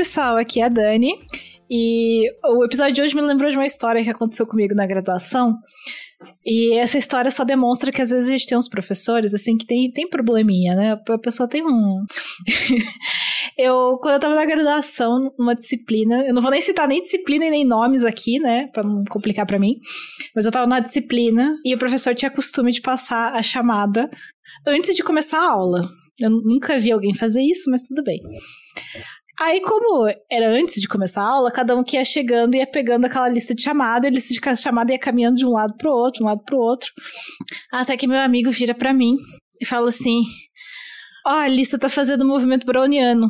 Pessoal, aqui é a Dani. E o episódio de hoje me lembrou de uma história que aconteceu comigo na graduação. E essa história só demonstra que às vezes a gente tem uns professores, assim, que tem, tem probleminha, né? A pessoa tem um. eu, quando eu tava na graduação, numa disciplina, eu não vou nem citar nem disciplina e nem nomes aqui, né? Pra não complicar para mim. Mas eu tava na disciplina e o professor tinha costume de passar a chamada antes de começar a aula. Eu nunca vi alguém fazer isso, mas tudo bem. Aí, como era antes de começar a aula, cada um que ia chegando ia pegando aquela lista de chamada, a lista de chamada ia caminhando de um lado pro outro, de um lado pro outro. Até que meu amigo vira para mim e fala assim: Ó, oh, a lista tá fazendo o movimento browniano.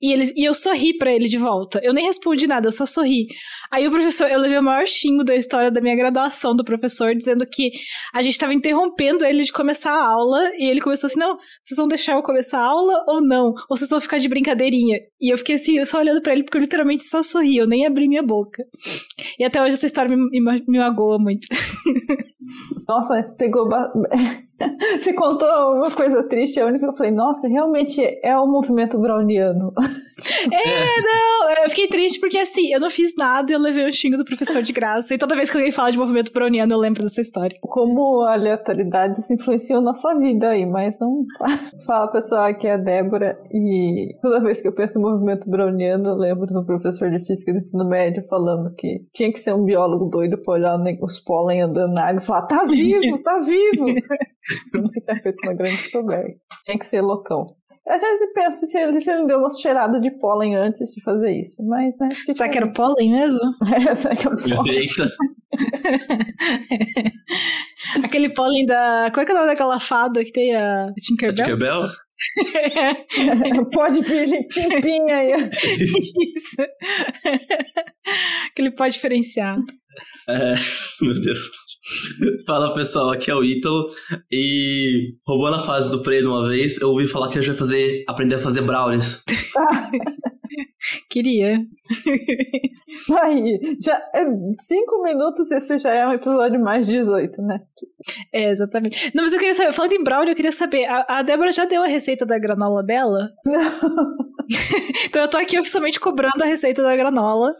E, ele, e eu sorri para ele de volta. Eu nem respondi nada, eu só sorri. Aí o professor, eu levei o maior xingo da história da minha graduação do professor, dizendo que a gente estava interrompendo ele de começar a aula, e ele começou assim: não, vocês vão deixar eu começar a aula ou não? Ou vocês vão ficar de brincadeirinha? E eu fiquei assim, eu só olhando para ele, porque eu literalmente só sorri, eu nem abri minha boca. E até hoje essa história me, me, me magoa muito. Nossa, mas pegou. Você contou uma coisa triste, a única que eu falei, nossa, realmente é o movimento browniano. É, não, eu fiquei triste porque assim, eu não fiz nada eu levei o xingo do professor de graça. E toda vez que alguém fala de movimento browniano, eu lembro dessa história. Como aleatoriedades influenciam nossa vida aí, mas um. Fala pessoal, aqui é a Débora e toda vez que eu penso em movimento browniano, eu lembro do professor de física do ensino médio falando que tinha que ser um biólogo doido pra olhar os pólen andando na água e falar: tá vivo, tá vivo! Nunca tinha feito uma grande descoberta. Tinha que ser loucão. Às vezes penso se ele, se ele deu uma cheirada de pólen antes de fazer isso, mas né. Será que era pólen mesmo? É, será que era o pólen? Eita. Aquele pólen da. Qual é, que é o nome daquela fada que tem a Tinkerbell? Tinkerbell? pode virgem pimpinha aí. Isso. Aquele pó diferenciado. É, meu Deus. Fala pessoal, aqui é o Ítalo e roubando a fase do Prey uma vez, eu ouvi falar que eu já ia fazer, aprender a fazer brownies. Queria. Aí, já, é, cinco minutos esse já é um episódio mais 18, né? É, exatamente. Não, mas eu queria saber, falando em brownie, eu queria saber, a, a Débora já deu a receita da granola dela? Não. então eu tô aqui oficialmente cobrando a receita da granola.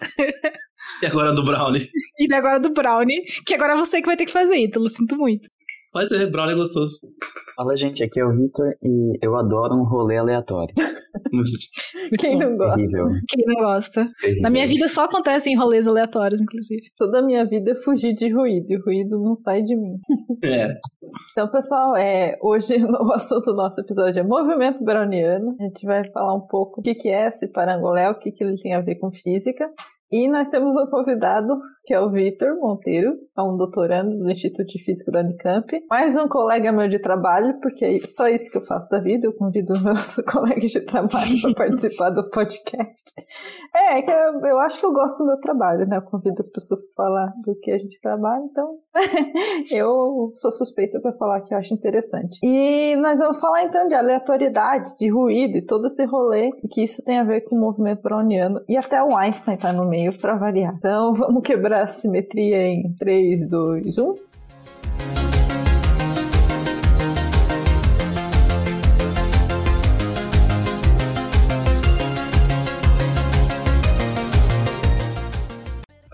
E agora do Brownie. E agora do Brownie, que agora é você que vai ter que fazer, Ítalo, sinto muito. Pode ser, Brownie é gostoso. Fala, gente, aqui é o Victor e eu adoro um rolê aleatório. Quem não gosta? Terrível. Quem não gosta? Terrível. Na minha vida só acontecem rolês aleatórios, inclusive. Toda a minha vida é fugir de ruído, e ruído não sai de mim. É. Então, pessoal, é, hoje o assunto do nosso episódio é movimento browniano. A gente vai falar um pouco o que, que é esse parangolé, o que, que ele tem a ver com física. E nós temos um convidado, que é o Vitor Monteiro, é um doutorando do Instituto de Física da Unicamp. Mais um colega meu de trabalho, porque é só isso que eu faço da vida, eu convido meus colegas de trabalho para participar do podcast. É, é, que eu, eu, acho que eu gosto do meu trabalho, né? Eu convido as pessoas para falar do que a gente trabalha, então eu sou suspeita para falar que eu acho interessante. E nós vamos falar então de aleatoriedade, de ruído e todo esse rolê, que isso tem a ver com o movimento browniano. E até o Einstein tá no meio para variar. Então vamos quebrar a simetria em 3, 2, 1.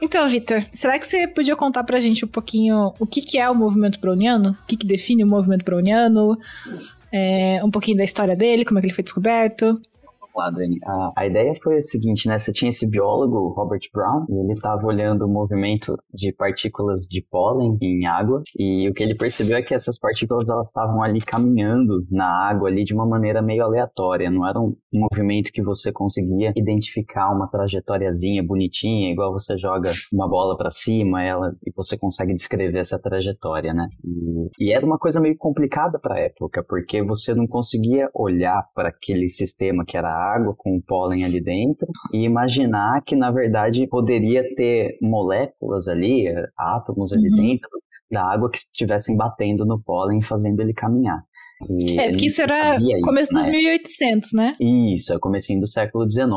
Então, Vitor, será que você podia contar pra gente um pouquinho o que, que é o movimento browniano? O que, que define o movimento browniano? É, um pouquinho da história dele, como é que ele foi descoberto? Lá, Dani. A, a ideia foi a seguinte, né? Você tinha esse biólogo, Robert Brown, e ele estava olhando o movimento de partículas de pólen em água, e o que ele percebeu é que essas partículas elas estavam ali caminhando na água ali de uma maneira meio aleatória, não era um movimento que você conseguia identificar uma trajetóriazinha bonitinha, igual você joga uma bola para cima, ela e você consegue descrever essa trajetória, né? E, e era uma coisa meio complicada para a época, porque você não conseguia olhar para aquele sistema que era a água com o pólen ali dentro e imaginar que na verdade poderia ter moléculas ali, átomos ali uhum. dentro da água que estivessem batendo no pólen fazendo ele caminhar. E é, porque isso era começo dos 1800, né? Isso, é comecinho do século XIX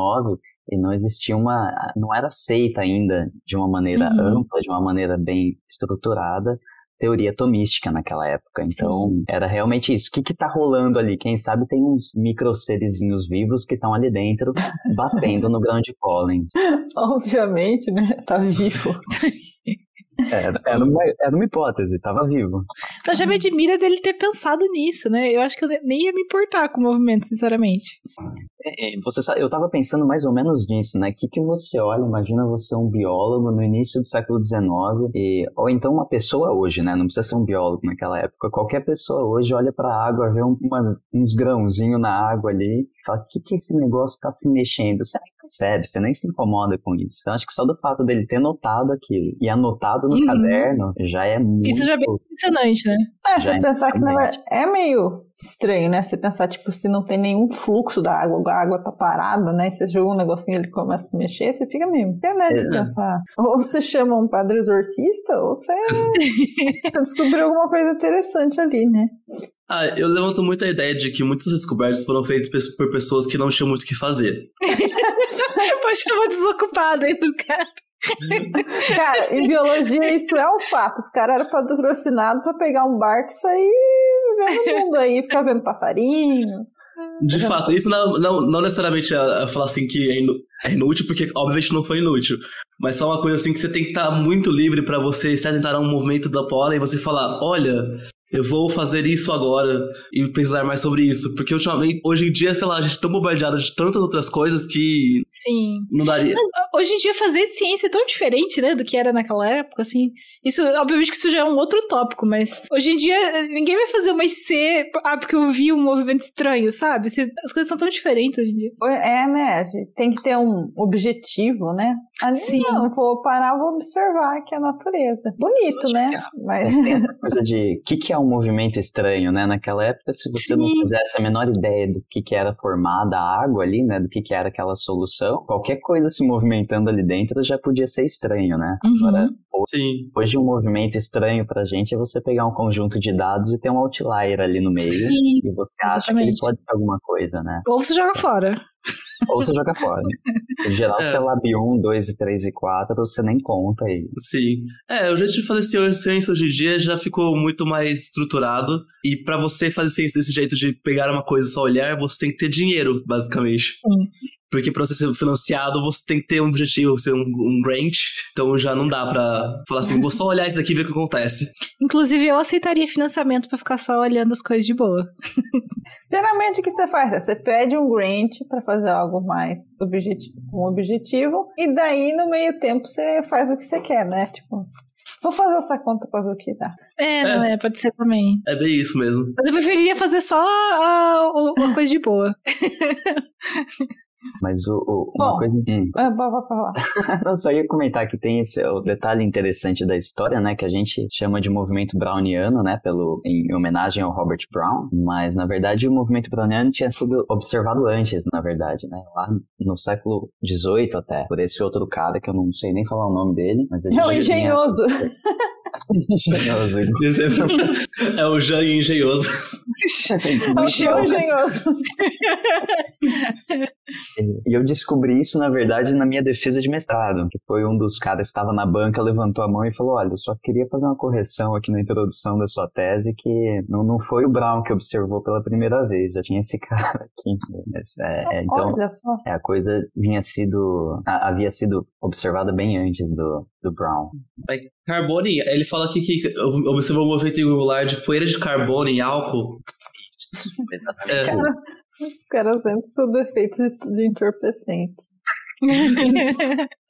e não existia uma, não era aceita ainda de uma maneira uhum. ampla, de uma maneira bem estruturada teoria atomística naquela época. Então, Sim. era realmente isso. O que que tá rolando ali? Quem sabe tem uns microserezinhos vivos que estão ali dentro, batendo no grão de pólen. Obviamente, né? Tá vivo. Era, era, uma, era uma hipótese, tava vivo. Eu já me admira dele ter pensado nisso, né? Eu acho que eu nem ia me importar com o movimento, sinceramente. É, é, você sabe, eu tava pensando mais ou menos nisso, né? O que, que você olha, imagina você um biólogo no início do século XIX, e, ou então uma pessoa hoje, né? Não precisa ser um biólogo naquela época. Qualquer pessoa hoje olha pra água, vê um, umas, uns grãozinhos na água ali, fala, o que, que esse negócio tá se mexendo? Você nem percebe, você nem se incomoda com isso. Então acho que só do fato dele ter notado aquilo e anotado no uhum. caderno já é muito... Isso já é bem impressionante, né? É, você é pensar que na verdade é meio estranho, né? Você pensar, tipo, se não tem nenhum fluxo da água, a água tá parada, né? E você joga um negocinho ele começa a se mexer, você fica mesmo. É, né? De pensar. Ou você chama um padre exorcista, ou você descobriu alguma coisa interessante ali, né? Ah, eu levanto muito a ideia de que muitas descobertas foram feitas por pessoas que não tinham muito o que fazer. Pode chamar desocupado aí do cara. Cara, em biologia isso é um fato. Os caras eram patrocinados para pegar um barco e sair vendo mundo aí, ficar vendo passarinho. De fato, isso não, não, não necessariamente é, é falar assim que é, inu, é, inútil, porque obviamente não foi inútil. Mas só uma coisa assim que você tem que estar muito livre para você se atentar a um movimento da pola e você falar: olha, eu vou fazer isso agora e pesquisar mais sobre isso. Porque ultimamente, hoje em dia, sei lá, a gente é tão bombardeado de tantas outras coisas que. Sim. Não daria. Hoje em dia, fazer ciência é tão diferente, né, do que era naquela época, assim. Isso, obviamente, que isso já é um outro tópico, mas hoje em dia, ninguém vai fazer uma IC, ah, porque eu vi um movimento estranho, sabe? As coisas são tão diferentes hoje em dia. É, né? Tem que ter um objetivo, né? Ali, Sim. Não, vou parar, vou observar aqui a natureza. Bonito, né? Mas... Tem essa coisa de o que, que é um movimento estranho, né? Naquela época, se você Sim. não fizesse a menor ideia do que, que era formada a água ali, né? Do que, que era aquela solução, qualquer coisa se movimentando ali dentro já podia ser estranho, né? Uhum. Agora, Sim. Hoje um movimento estranho pra gente é você pegar um conjunto de dados e ter um outlier ali no meio Sim, e você exatamente. acha que ele pode ser alguma coisa, né? Ou você joga fora. Ou você joga fora. Em geral, é. se é Lab 1, 2, 3 e 4, você nem conta aí. Sim. É, o jeito de fazer ciência hoje em dia já ficou muito mais estruturado. E para você fazer ciência desse jeito de pegar uma coisa e só olhar, você tem que ter dinheiro, basicamente. Sim. Porque para você ser financiado, você tem que ter um objetivo, ser um, um grant. Então já não dá pra falar assim, vou só olhar isso daqui e ver o que acontece. Inclusive, eu aceitaria financiamento para ficar só olhando as coisas de boa. Geralmente o que você faz? Você pede um grant para fazer algo mais objetivo, um objetivo, e daí no meio tempo você faz o que você quer, né? Tipo, Vou fazer essa conta pra ver o que dá. É, não é, é pode ser também. É bem isso mesmo. Mas eu preferiria fazer só a, a, uma coisa de boa. Mas o, o uma Bom, coisa. Hum. É, pode falar. Não, só ia comentar que tem esse o detalhe interessante da história, né? Que a gente chama de movimento browniano, né? Pelo, em homenagem ao Robert Brown. Mas, na verdade, o movimento browniano tinha sido observado antes, na verdade, né? Lá no século XVIII até, por esse outro cara que eu não sei nem falar o nome dele. Mas é o engenhoso. engenhoso. é o Jean engenhoso. É o Jean engenhoso. E eu descobri isso, na verdade, na minha defesa de mestrado, que foi um dos caras que estava na banca, levantou a mão e falou: Olha, eu só queria fazer uma correção aqui na introdução da sua tese, que não, não foi o Brown que observou pela primeira vez, já tinha esse cara aqui. Mas, é, é, então, é, a coisa vinha sido, havia sido observada bem antes do, do Brown. Carbone, ele fala aqui que observou um movimento irregular de poeira de carbono e álcool. é. Cara, os caras sempre são defeitos de, de entorpecentes.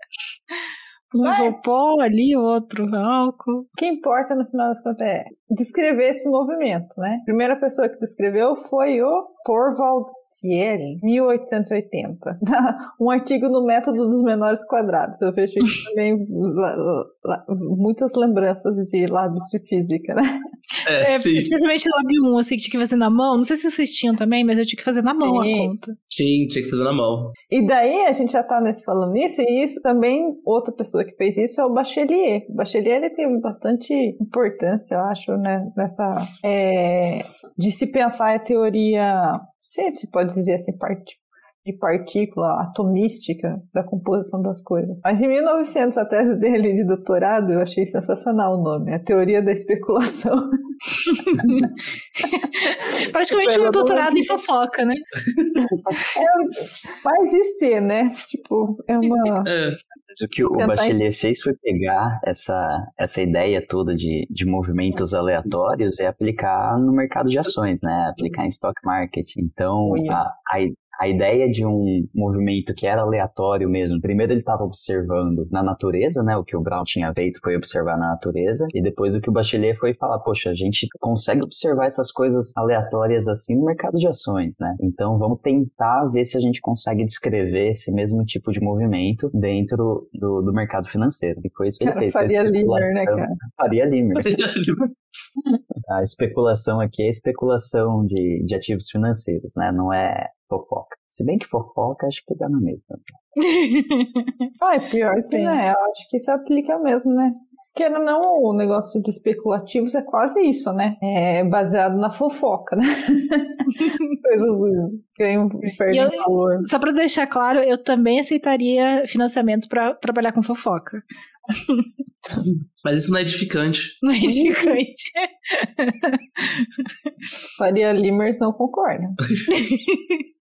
Um isopor ali, outro álcool. O que importa no final das contas é descrever esse movimento, né? A primeira pessoa que descreveu foi o Thorvald Thierry, 1880. um artigo no método dos menores quadrados. Eu vejo isso também muitas lembranças de lábios de física, né? É, é especialmente lábio 1, assim, que tinha que fazer na mão. Não sei se vocês tinham também, mas eu tinha que fazer na mão sim. a conta. Sim, tinha que fazer na mão. E daí a gente já tá nesse falando nisso, e isso também, outra pessoa que fez isso é o Bachelier. O Bachelier ele tem bastante importância, eu acho, né, nessa. É, de se pensar a teoria. Se pode dizer assim, parte de partícula atomística da composição das coisas. Mas em 1900, a tese dele de doutorado, eu achei sensacional o nome, a teoria da especulação. Praticamente um doutorado em fofoca, né? É, mais IC, né? Tipo, é uma... É. Mas o que o Bachelier fez foi pegar essa, essa ideia toda de, de movimentos aleatórios e aplicar no mercado de ações, né? Aplicar em stock market. Então, a, a, a ideia de um movimento que era aleatório mesmo, primeiro ele estava observando na natureza, né? O que o Brown tinha feito foi observar na natureza, e depois o que o Bachelier foi falar, poxa, a gente consegue observar essas coisas aleatórias assim no mercado de ações, né? Então vamos tentar ver se a gente consegue descrever esse mesmo tipo de movimento dentro do, do mercado financeiro. E foi isso que ele fez. Faria Limer, né, cara? Faria Limer. a especulação aqui é especulação de, de ativos financeiros, né? Não é fofoca. Se bem que fofoca, acho que dá na mesma. ah, é pior que, né? Eu acho que isso aplica mesmo, né? Porque não, o negócio de especulativos é quase isso, né? É baseado na fofoca, né? Coisas ganham, perdem eu, valor. Só para deixar claro, eu também aceitaria financiamento para trabalhar com fofoca. Mas isso não é edificante. Não é edificante. Faria Limers não concorda.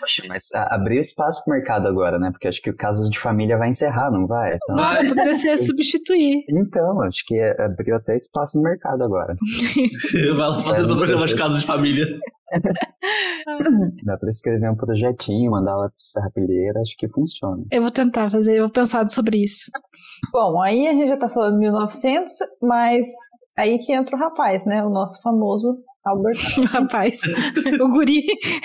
Poxa, mas abriu espaço pro mercado agora, né? Porque acho que o caso de família vai encerrar, não vai? Então... Nossa, poderia ser substituir. Então, acho que abriu até espaço no mercado agora. vai lá fazer seu programa de casos de família. Dá pra escrever um projetinho, mandar lá pro Serrapilheira, acho que funciona. Eu vou tentar fazer, eu vou pensar sobre isso. Bom, aí a gente já tá falando de 1900, mas aí que entra o rapaz, né? O nosso famoso Albert Rapaz, o guri.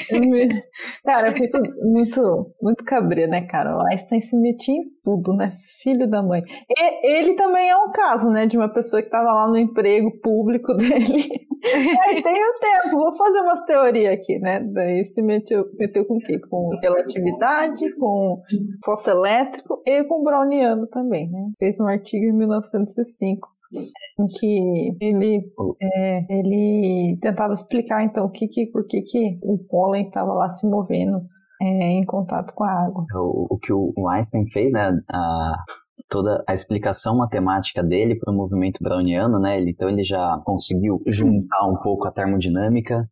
cara, eu fico muito, muito cabreiro, né, cara? O Einstein se metia em tudo, né? Filho da mãe. E, ele também é um caso, né, de uma pessoa que tava lá no emprego público dele. Aí tem o tempo, vou fazer umas teorias aqui, né? Daí se meteu, meteu com o quê? Com relatividade, com fotoelétrico e com browniano também, né? Fez um artigo em 1905 em que ele, é, ele tentava explicar então o que, que por que, que o pólen estava lá se movendo é, em contato com a água. O, o que o Einstein fez, né, a, toda a explicação matemática dele para o movimento browniano, né, ele, então ele já conseguiu juntar um pouco a termodinâmica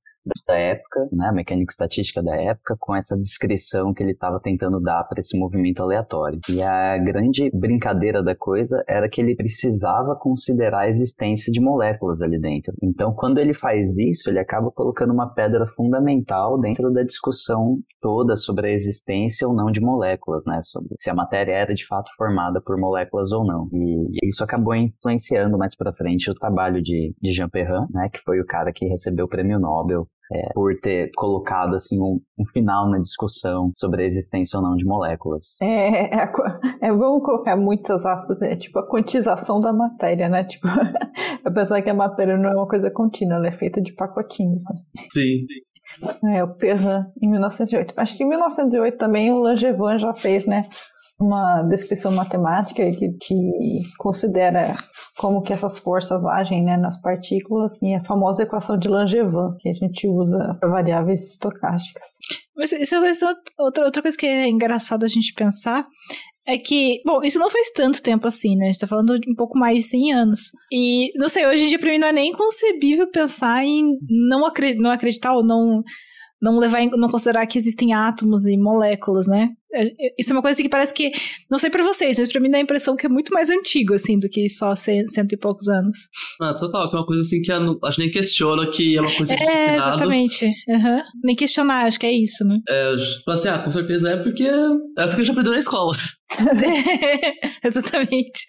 da época, né, a mecânica estatística da época, com essa descrição que ele estava tentando dar para esse movimento aleatório. E a grande brincadeira da coisa era que ele precisava considerar a existência de moléculas ali dentro. Então, quando ele faz isso, ele acaba colocando uma pedra fundamental dentro da discussão toda sobre a existência ou não de moléculas, né, sobre se a matéria era de fato formada por moléculas ou não. E isso acabou influenciando mais para frente o trabalho de, de Jean Perrin, né, que foi o cara que recebeu o prêmio Nobel é, por ter colocado assim um, um, final na discussão sobre a existência ou não de moléculas. É, é, é vamos colocar muitas aspas, é tipo a quantização da matéria, né? Tipo, apesar que a matéria não é uma coisa contínua, ela é feita de pacotinhos, né? Sim. É, o Perrin em 1908. Acho que em 1908 também o Langevin já fez, né? Uma descrição matemática que, que considera como que essas forças agem né, nas partículas e a famosa equação de Langevin, que a gente usa para variáveis estocásticas. Mas isso é outra, outra coisa que é engraçado a gente pensar é que, bom, isso não faz tanto tempo assim, né? A gente tá falando de um pouco mais de 100 anos. E, não sei, hoje em dia pra mim não é nem concebível pensar em não, acreditar, não acreditar ou não não levar não considerar que existem átomos e moléculas, né? É, é, isso é uma coisa que parece que, não sei para vocês, mas para mim dá a impressão que é muito mais antigo, assim, do que só cento e poucos anos. Ah, total, que é uma coisa assim que eu acho nem questiona que é uma coisa que É, exatamente. Uhum. Nem questionar, acho que é isso, né? É, tipo assim, ah, com certeza é porque é essa que a gente aprendeu na escola. exatamente.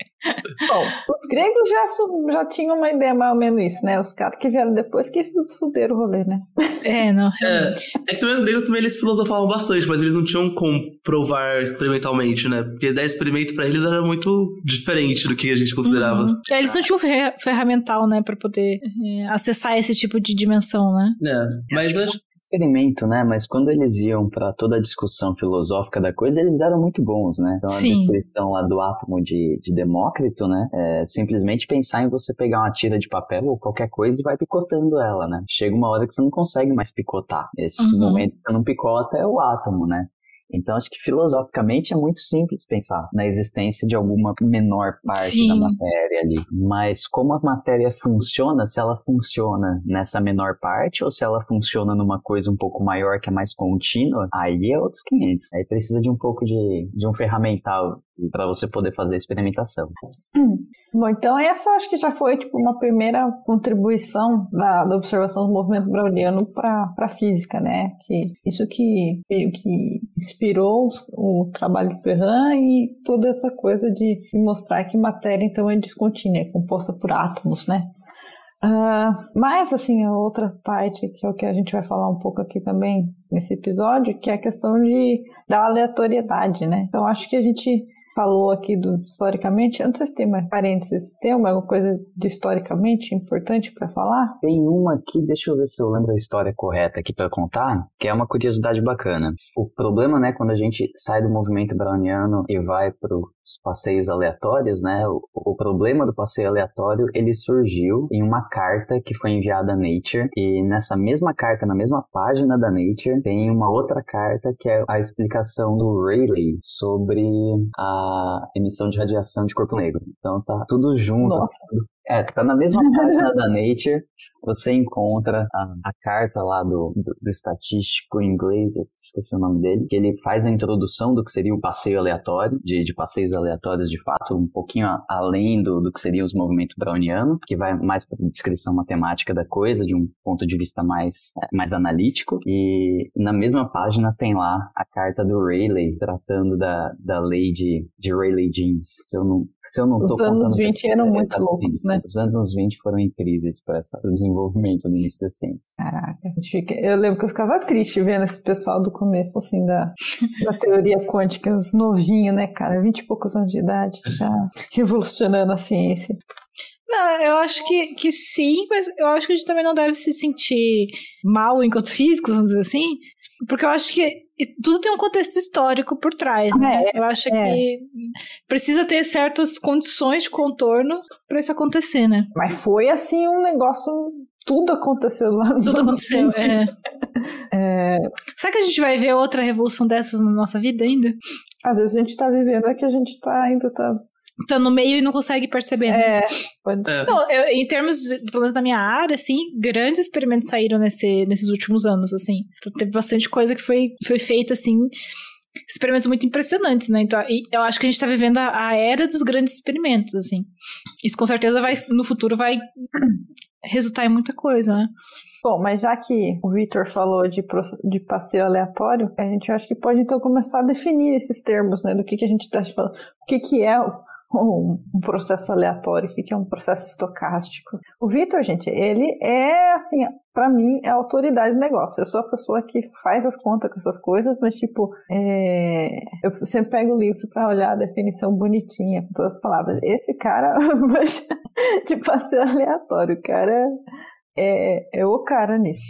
Bom, os gregos já, já tinham uma ideia mais ou menos isso, né? Os caras que vieram depois que fuderam o rolê, né? É, não, realmente. É, é que os gregos também eles filosofavam bastante, mas eles não tinham como provar experimentalmente, né? Porque dar experimento para eles era muito diferente do que a gente considerava. Uhum. É, eles não tinham ferramental, né, para poder é, acessar esse tipo de dimensão, né? É, mas eu acho experimento, né? Mas quando eles iam para toda a discussão filosófica da coisa, eles eram muito bons, né? Então a Sim. descrição lá do átomo de, de Demócrito, né? É simplesmente pensar em você pegar uma tira de papel ou qualquer coisa e vai picotando ela, né? Chega uma hora que você não consegue mais picotar. Esse uhum. momento que você não picota é o átomo, né? Então, acho que filosoficamente é muito simples pensar na existência de alguma menor parte Sim. da matéria ali. Mas como a matéria funciona, se ela funciona nessa menor parte ou se ela funciona numa coisa um pouco maior que é mais contínua, aí é outros 500. Aí precisa de um pouco de, de um ferramental para você poder fazer a experimentação. Bom, então essa acho que já foi tipo uma primeira contribuição da, da observação do movimento browniano para a física, né? Que isso que que inspirou o trabalho de Ferran e toda essa coisa de mostrar que matéria então é descontínua, é composta por átomos, né? Ah, mas assim a outra parte que é o que a gente vai falar um pouco aqui também nesse episódio, que é a questão de da aleatoriedade, né? Então acho que a gente falou aqui do historicamente, eu não sei se tem mais parênteses, tem alguma coisa de historicamente importante para falar? Tem uma aqui, deixa eu ver se eu lembro a história correta aqui para contar, que é uma curiosidade bacana. O problema, né, quando a gente sai do movimento browniano e vai para os passeios aleatórios, né, o, o problema do passeio aleatório, ele surgiu em uma carta que foi enviada a Nature, e nessa mesma carta, na mesma página da Nature, tem uma outra carta que é a explicação do Rayleigh sobre a emissão de radiação de corpo negro. Então tá tudo junto, Nossa. é, tá na mesma página da Nature, você encontra a, a carta lá do, do, do estatístico inglês, esqueci o nome dele, que ele faz a introdução do que seria o passeio aleatório, de, de passeios aleatórios de fato, um pouquinho a- além do, do que seria os movimentos browniano, que vai mais para descrição matemática da coisa, de um ponto de vista mais, é, mais analítico, e na mesma página tem lá a carta do Rayleigh, tratando da, da lei de, de Rayleigh-Jeans. Se eu não, se eu não Os anos contando 20 besteira, eram é muito loucos, né? os anos 20 foram incríveis para o desenvolvimento do início da ciência. Caraca, a fica- eu lembro que eu ficava triste vendo esse pessoal do começo, assim, da, da teoria quântica, os novinhos, né, cara? Vinte e poucos anos de idade, já revolucionando a ciência. Não, eu acho que, que sim, mas eu acho que a gente também não deve se sentir mal enquanto físicos, vamos dizer assim, porque eu acho que tudo tem um contexto histórico por trás, né? eu acho é. que precisa ter certas condições de contorno para isso acontecer, né? Mas foi, assim, um negócio... Tudo aconteceu lá nos Tudo anos aconteceu. 20. É. É, Será que a gente vai ver outra revolução dessas na nossa vida ainda? às vezes a gente tá vivendo é que a gente tá ainda tá... Tá no meio e não consegue perceber. né? É, pode É. Não, eu- em termos, de- pelo menos na minha área, assim, grandes experimentos saíram nesse, nesses últimos anos, assim. Então, teve bastante coisa que foi, foi feita, assim, experimentos muito impressionantes, né? Então, eu acho que a gente tá vivendo a, a era dos grandes experimentos, assim. Isso com certeza vai, no futuro, vai resultar em muita coisa, né? Bom, mas já que o Victor falou de, de passeio aleatório, a gente acho que pode então começar a definir esses termos, né? Do que, que a gente está falando. O que, que é um, um processo aleatório, o que, que é um processo estocástico. O Victor, gente, ele é, assim, para mim, é a autoridade do negócio. Eu sou a pessoa que faz as contas com essas coisas, mas, tipo, é, eu sempre pego o livro para olhar a definição bonitinha, com todas as palavras. Esse cara de passeio aleatório, o cara é, é o cara nisso.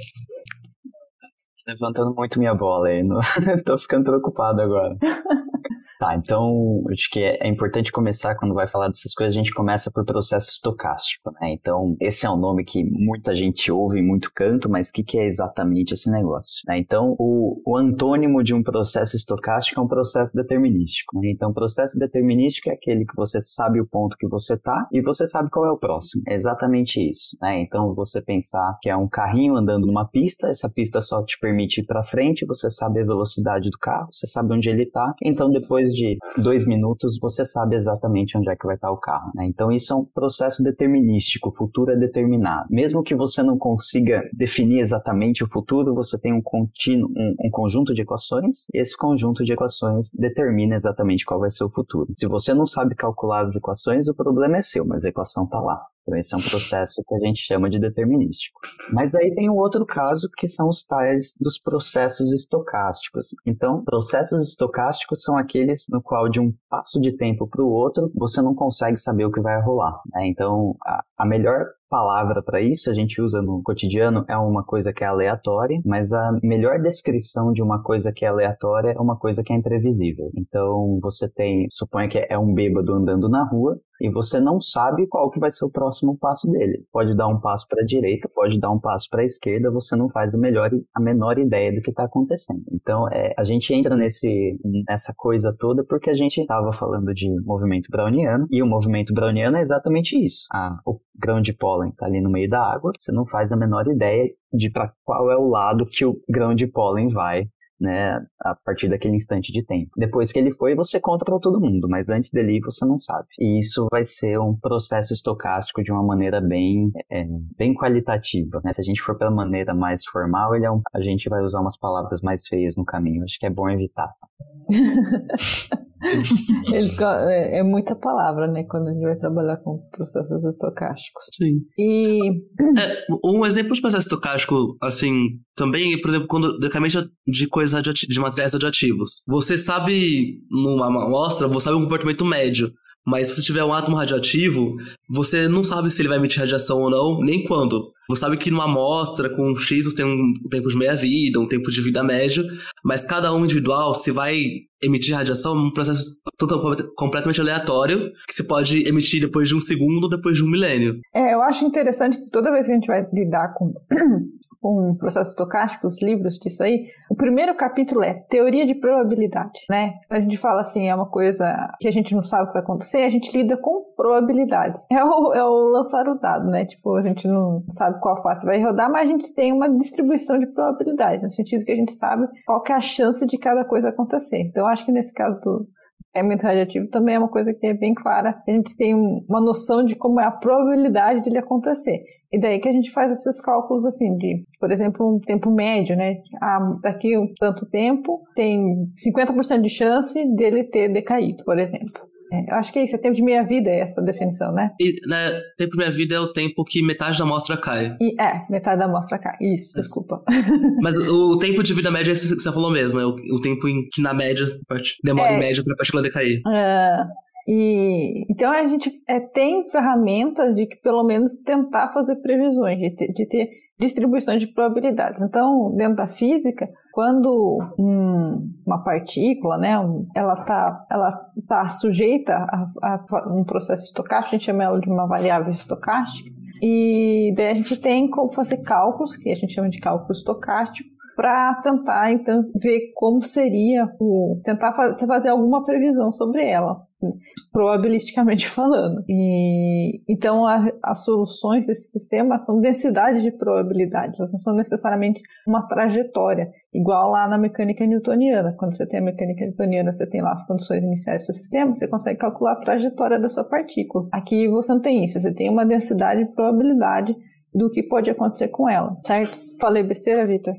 Levantando muito minha bola aí, não... tô ficando preocupado agora. Tá, então acho que é, é importante começar quando vai falar dessas coisas, a gente começa por processo estocástico, né? Então, esse é um nome que muita gente ouve em muito canto, mas o que, que é exatamente esse negócio? né? Então, o, o antônimo de um processo estocástico é um processo determinístico. né? Então, processo determinístico é aquele que você sabe o ponto que você tá e você sabe qual é o próximo. É exatamente isso, né? Então, você pensar que é um carrinho andando numa pista, essa pista só te permite ir para frente, você sabe a velocidade do carro, você sabe onde ele tá, então depois de dois minutos você sabe exatamente onde é que vai estar o carro, né? Então isso é um processo determinístico, o futuro é determinado. Mesmo que você não consiga definir exatamente o futuro, você tem um contínuo, um, um conjunto de equações, e esse conjunto de equações determina exatamente qual vai ser o futuro. Se você não sabe calcular as equações, o problema é seu, mas a equação tá lá. Então, esse é um processo que a gente chama de determinístico. Mas aí tem um outro caso que são os tais dos processos estocásticos. Então, processos estocásticos são aqueles no qual, de um passo de tempo para o outro, você não consegue saber o que vai rolar. né? Então, a, a melhor palavra para isso, a gente usa no cotidiano, é uma coisa que é aleatória, mas a melhor descrição de uma coisa que é aleatória é uma coisa que é imprevisível. Então, você tem, suponha que é um bêbado andando na rua, e você não sabe qual que vai ser o próximo passo dele. Pode dar um passo para a direita, pode dar um passo para a esquerda, você não faz a, melhor, a menor ideia do que está acontecendo. Então, é, a gente entra nesse, nessa coisa toda porque a gente estava falando de movimento browniano, e o movimento browniano é exatamente isso. Ah, o grão de pólen está ali no meio da água, você não faz a menor ideia de para qual é o lado que o grão de pólen vai né, a partir daquele instante de tempo. Depois que ele foi, você conta para todo mundo, mas antes dele você não sabe. E isso vai ser um processo estocástico de uma maneira bem, é, bem qualitativa. Né? Se a gente for pela maneira mais formal, ele é um, a gente vai usar umas palavras mais feias no caminho. Acho que é bom evitar. Eles, é, é, muita palavra, né? Quando a gente vai trabalhar com processos estocásticos. Sim. E. É, um exemplo de processo estocástico, assim, também, por exemplo, quando decamente de coisas de materiais radioativos. Você sabe, numa amostra, você sabe um comportamento médio. Mas se você tiver um átomo radioativo, você não sabe se ele vai emitir radiação ou não, nem quando. Você sabe que numa amostra com X você tem um tempo de meia-vida, um tempo de vida médio, mas cada um individual, se vai emitir radiação, é um processo completamente aleatório, que você pode emitir depois de um segundo ou depois de um milênio. É, eu acho interessante que toda vez que a gente vai lidar com com processo estocástico, os livros disso aí, o primeiro capítulo é teoria de probabilidade, né? A gente fala assim, é uma coisa que a gente não sabe o que vai acontecer, a gente lida com probabilidades. É o, é o lançar o dado, né? Tipo, a gente não sabe qual face vai rodar, mas a gente tem uma distribuição de probabilidade, no sentido que a gente sabe qual é a chance de cada coisa acontecer. Então, acho que nesse caso do, elemento radioativo também é uma coisa que é bem clara. A gente tem uma noção de como é a probabilidade dele acontecer. E daí que a gente faz esses cálculos assim de, por exemplo, um tempo médio, né? Ah, daqui um tanto tempo tem 50% de chance dele ter decaído, por exemplo. É, eu acho que é isso, é tempo de meia-vida é essa definição, né? E né, tempo de meia-vida é o tempo que metade da amostra cai. E, é, metade da amostra cai. Isso, desculpa. Mas o tempo de vida média é isso que você falou mesmo, é o, o tempo em que na média demora é, em média para a partícula decair. É, e, então a gente é, tem ferramentas de que pelo menos tentar fazer previsões, de ter, de ter distribuições de probabilidades. Então, dentro da física, quando um, uma partícula, né, ela está ela tá sujeita a, a, um processo estocástico, a gente chama ela de uma variável estocástica, e daí a gente tem como fazer cálculos, que a gente chama de cálculo estocástico, para tentar então ver como seria o tentar fazer alguma previsão sobre ela probabilisticamente falando. E então a, as soluções desse sistema são densidades de probabilidade, elas não são necessariamente uma trajetória, igual lá na mecânica newtoniana. Quando você tem a mecânica newtoniana, você tem lá as condições iniciais do sistema, você consegue calcular a trajetória da sua partícula. Aqui você não tem isso, você tem uma densidade de probabilidade do que pode acontecer com ela, certo? Falei besteira, Victor?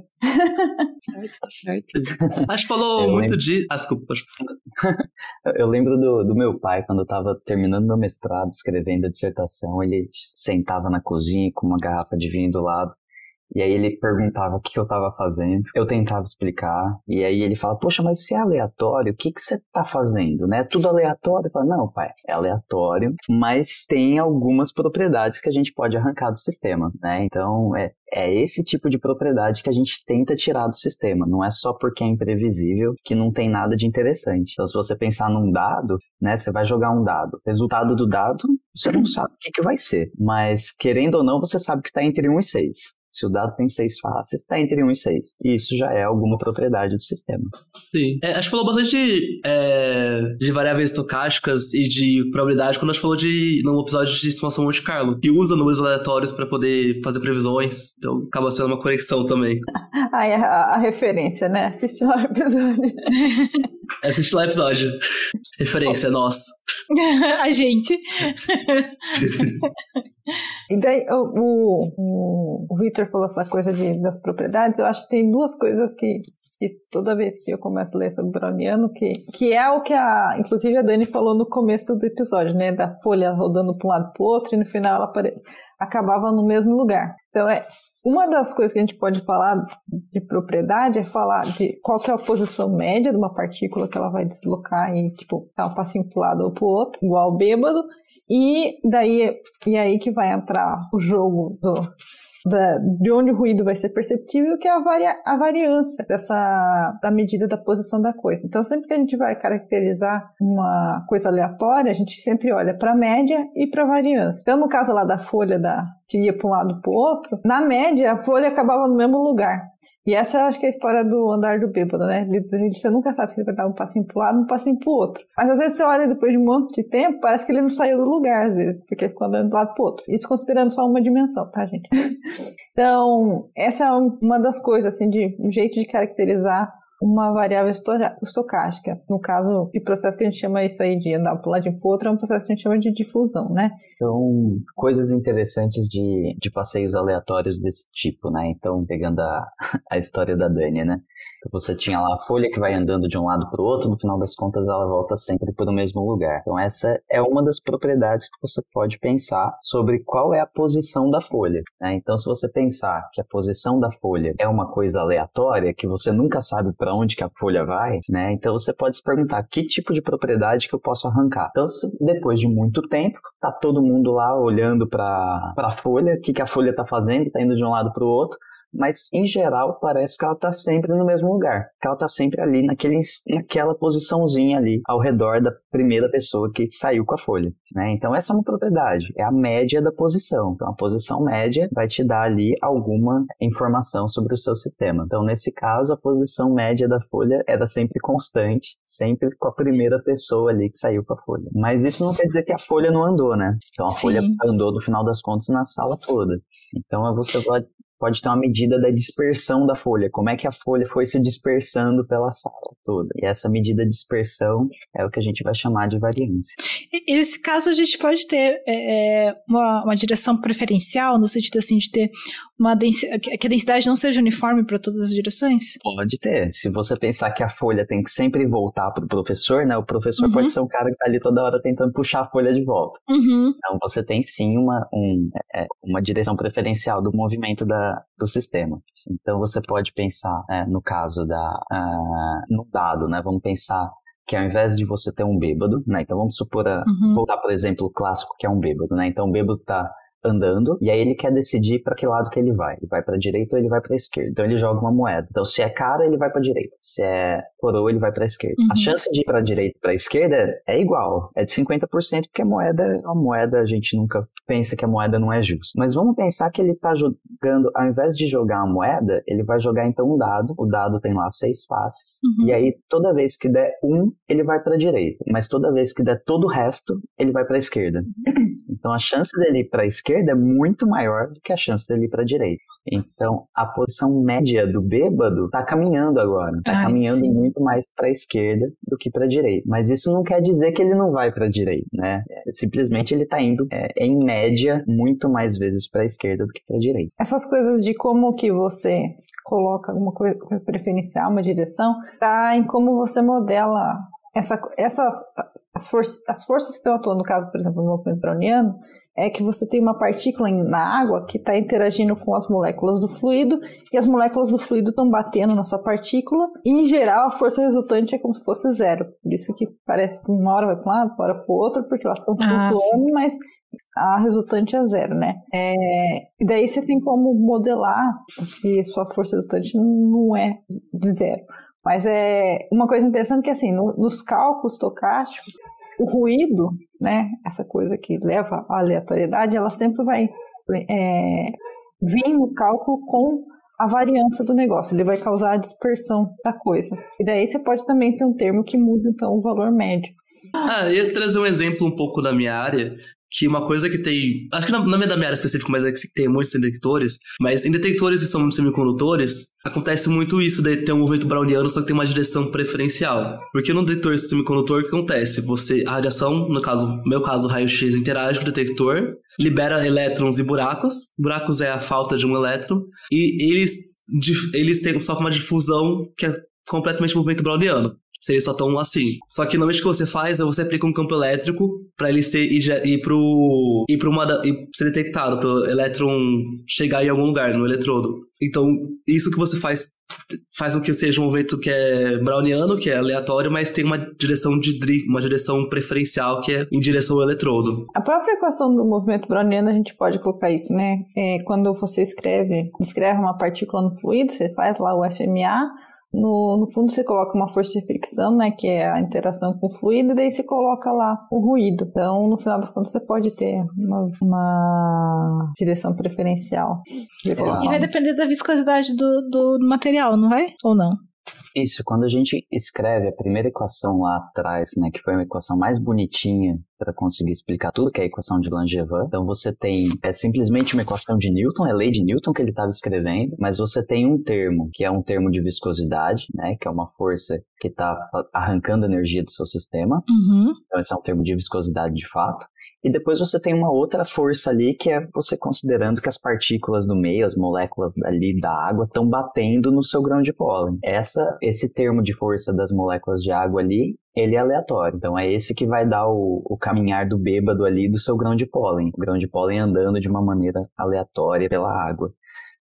certo, tá certo. Acho que falou eu muito lembro... de. Ah, desculpa, Eu lembro do, do meu pai, quando eu tava terminando meu mestrado, escrevendo a dissertação, ele sentava na cozinha com uma garrafa de vinho do lado. E aí ele perguntava o que eu estava fazendo, eu tentava explicar, e aí ele fala, poxa, mas se é aleatório, o que, que você está fazendo, né? Tudo aleatório? Eu falo, não, pai, é aleatório, mas tem algumas propriedades que a gente pode arrancar do sistema, né? Então, é, é esse tipo de propriedade que a gente tenta tirar do sistema. Não é só porque é imprevisível que não tem nada de interessante. Então, se você pensar num dado, né, você vai jogar um dado. Resultado do dado, você não sabe o que, que vai ser. Mas, querendo ou não, você sabe que está entre 1 e 6. Se o dado tem seis faces, está entre 1 e 6. E isso já é alguma propriedade do sistema. Sim. É, acho que falou bastante de, é, de variáveis estocásticas e de probabilidade quando a gente falou de no episódio de estimação Monte Carlo, que usa números aleatórios para poder fazer previsões. Então acaba sendo uma conexão também. Aí a, a referência, né? Assistir lá o episódio. Assiste lá o episódio. Referência, nossa. a gente. e daí o, o, o Victor falou essa coisa de, das propriedades. Eu acho que tem duas coisas que, que toda vez que eu começo a ler sobre o Browniano, que, que é o que a, inclusive a Dani falou no começo do episódio, né? Da folha rodando para um lado para o outro e no final ela apare... acabava no mesmo lugar. Então é uma das coisas que a gente pode falar de propriedade é falar de qual que é a posição média de uma partícula que ela vai deslocar e, tipo, dar um passinho para um lado ou para o outro, igual o bêbado, E daí e aí que vai entrar o jogo do, da, de onde o ruído vai ser perceptível, que é a, varia, a variância dessa, da medida da posição da coisa. Então, sempre que a gente vai caracterizar uma coisa aleatória, a gente sempre olha para a média e para a variância. Então, no caso lá da folha da, que ia para um lado para o outro, na média a folha acabava no mesmo lugar. E essa acho que é a história do andar do bêbado, né? Você nunca sabe se ele vai dar um passinho um lado, um passinho para o outro. Mas às vezes você olha depois de um monte de tempo, parece que ele não saiu do lugar, às vezes, porque ficou andando um lado para o outro. Isso considerando só uma dimensão, tá, gente? então, essa é uma das coisas, assim, de um jeito de caracterizar uma variável estocástica. No caso de processo que a gente chama isso aí de andar para um lado para o outro, é um processo que a gente chama de difusão, né? Então, coisas interessantes de, de passeios aleatórios desse tipo, né? Então, pegando a, a história da Dani, né? Você tinha lá a folha que vai andando de um lado para o outro, no final das contas ela volta sempre para o mesmo lugar. Então essa é uma das propriedades que você pode pensar sobre qual é a posição da folha. Né? Então se você pensar que a posição da folha é uma coisa aleatória, que você nunca sabe para onde que a folha vai, né? Então você pode se perguntar que tipo de propriedade que eu posso arrancar. Então depois de muito tempo, tá todo mundo lá olhando para a folha, o que, que a folha está fazendo, está indo de um lado para o outro, mas em geral parece que ela está sempre no mesmo lugar, que ela está sempre ali naquele, naquela posiçãozinha ali ao redor da primeira pessoa que saiu com a folha. Né? Então essa é uma propriedade, é a média da posição. Então a posição média vai te dar ali alguma informação sobre o seu sistema. Então nesse caso a posição média da folha era sempre constante, sempre com a primeira pessoa ali que saiu com a folha. Mas isso não quer dizer que a folha não andou, né? Então a Sim. folha andou no final das contas na sala toda. Então você pode pode ter uma medida da dispersão da folha, como é que a folha foi se dispersando pela sala toda. E essa medida de dispersão é o que a gente vai chamar de variância. E nesse caso, a gente pode ter é, é uma, uma, direção preferencial, no sentido assim de ter uma densidade, que a densidade não seja uniforme para todas as direções? Pode ter. Se você pensar que a folha tem que sempre voltar para o professor, né? O professor uhum. pode ser o cara que está ali toda hora tentando puxar a folha de volta. Uhum. Então você tem sim uma, um, é, uma direção preferencial do movimento da, do sistema. Então você pode pensar, né, no caso da uh, no dado, né? Vamos pensar que ao invés de você ter um bêbado, né? Então vamos supor, a, uhum. voltar por exemplo o clássico que é um bêbado, né? Então o bêbado está andando e aí ele quer decidir para que lado que ele vai. Ele vai para direita ou ele vai para esquerda. Então ele joga uma moeda. Então se é cara, ele vai para direita. Se é coroa, ele vai para esquerda. Uhum. A chance de ir para direita para esquerda é igual, é de 50% porque a moeda é uma moeda, a gente nunca pensa que a moeda não é justa. Mas vamos pensar que ele tá jogando, ao invés de jogar a moeda, ele vai jogar então um dado. O dado tem lá seis faces uhum. e aí toda vez que der um, ele vai para direita, mas toda vez que der todo o resto, ele vai para esquerda. Então a chance dele ir para a esquerda é muito maior do que a chance dele ir para a direita. Então a posição média do bêbado está caminhando agora, está caminhando sim. muito mais para a esquerda do que para a direita. Mas isso não quer dizer que ele não vai para a direita, né? É, simplesmente ele está indo é, em média muito mais vezes para a esquerda do que para a direita. Essas coisas de como que você coloca alguma coisa preferencial, uma direção, tá em como você modela essa, essas as, for as forças que estão atuando, no caso, por exemplo, no movimento browniano, é que você tem uma partícula na água que está interagindo com as moléculas do fluido e as moléculas do fluido estão batendo na sua partícula e, em geral, a força resultante é como se fosse zero. Por isso que parece que uma hora vai para um lado, uma hora para o outro, porque elas estão ah, flutuando, mas a resultante é zero, né? É, e daí você tem como modelar se sua força resultante não é de zero. Mas é uma coisa interessante que assim, no, nos cálculos estocásticos, o ruído, né, essa coisa que leva à aleatoriedade, ela sempre vai é, vir no cálculo com a variância do negócio, ele vai causar a dispersão da coisa. E daí você pode também ter um termo que muda então o valor médio. Ah, eu ia trazer um exemplo um pouco da minha área, que uma coisa que tem. Acho que não, é da minha área específica, mas é que tem muitos detectores. Mas em detectores que são semicondutores, acontece muito isso de ter um movimento browniano, só que tem uma direção preferencial. Porque no detector semicondutor, o que acontece? Você, a radiação, no caso, no meu caso, raio-x interage com o detector, libera elétrons e buracos. Buracos é a falta de um elétron. E eles, eles têm só uma difusão que é completamente movimento browniano. Se eles só estão assim. Só que normalmente o que você faz é você aplica um campo elétrico para ele ser ir, ir pro ir para uma ir ser detectado pelo elétron chegar em algum lugar no eletrodo. Então, isso que você faz faz com que seja um movimento que é browniano, que é aleatório, mas tem uma direção de drift, uma direção preferencial que é em direção ao eletrodo. A própria equação do movimento browniano a gente pode colocar isso, né? É, quando você escreve, escreve uma partícula no fluido, você faz lá o FMA, no, no fundo você coloca uma força de fricção, né, que é a interação com o fluido, e daí você coloca lá o ruído. Então, no final das contas, você pode ter uma, uma direção preferencial. É. E vai depender da viscosidade do, do material, não vai? Ou não? Isso, quando a gente escreve a primeira equação lá atrás, né, que foi uma equação mais bonitinha para conseguir explicar tudo, que é a equação de Langevin. Então você tem é simplesmente uma equação de Newton, é lei de Newton que ele estava escrevendo, mas você tem um termo que é um termo de viscosidade, né, que é uma força que está arrancando energia do seu sistema. Uhum. Então esse é um termo de viscosidade de fato. E depois você tem uma outra força ali, que é você considerando que as partículas do meio, as moléculas ali da água, estão batendo no seu grão de pólen. Essa, esse termo de força das moléculas de água ali, ele é aleatório. Então é esse que vai dar o, o caminhar do bêbado ali do seu grão de pólen. O grão de pólen andando de uma maneira aleatória pela água.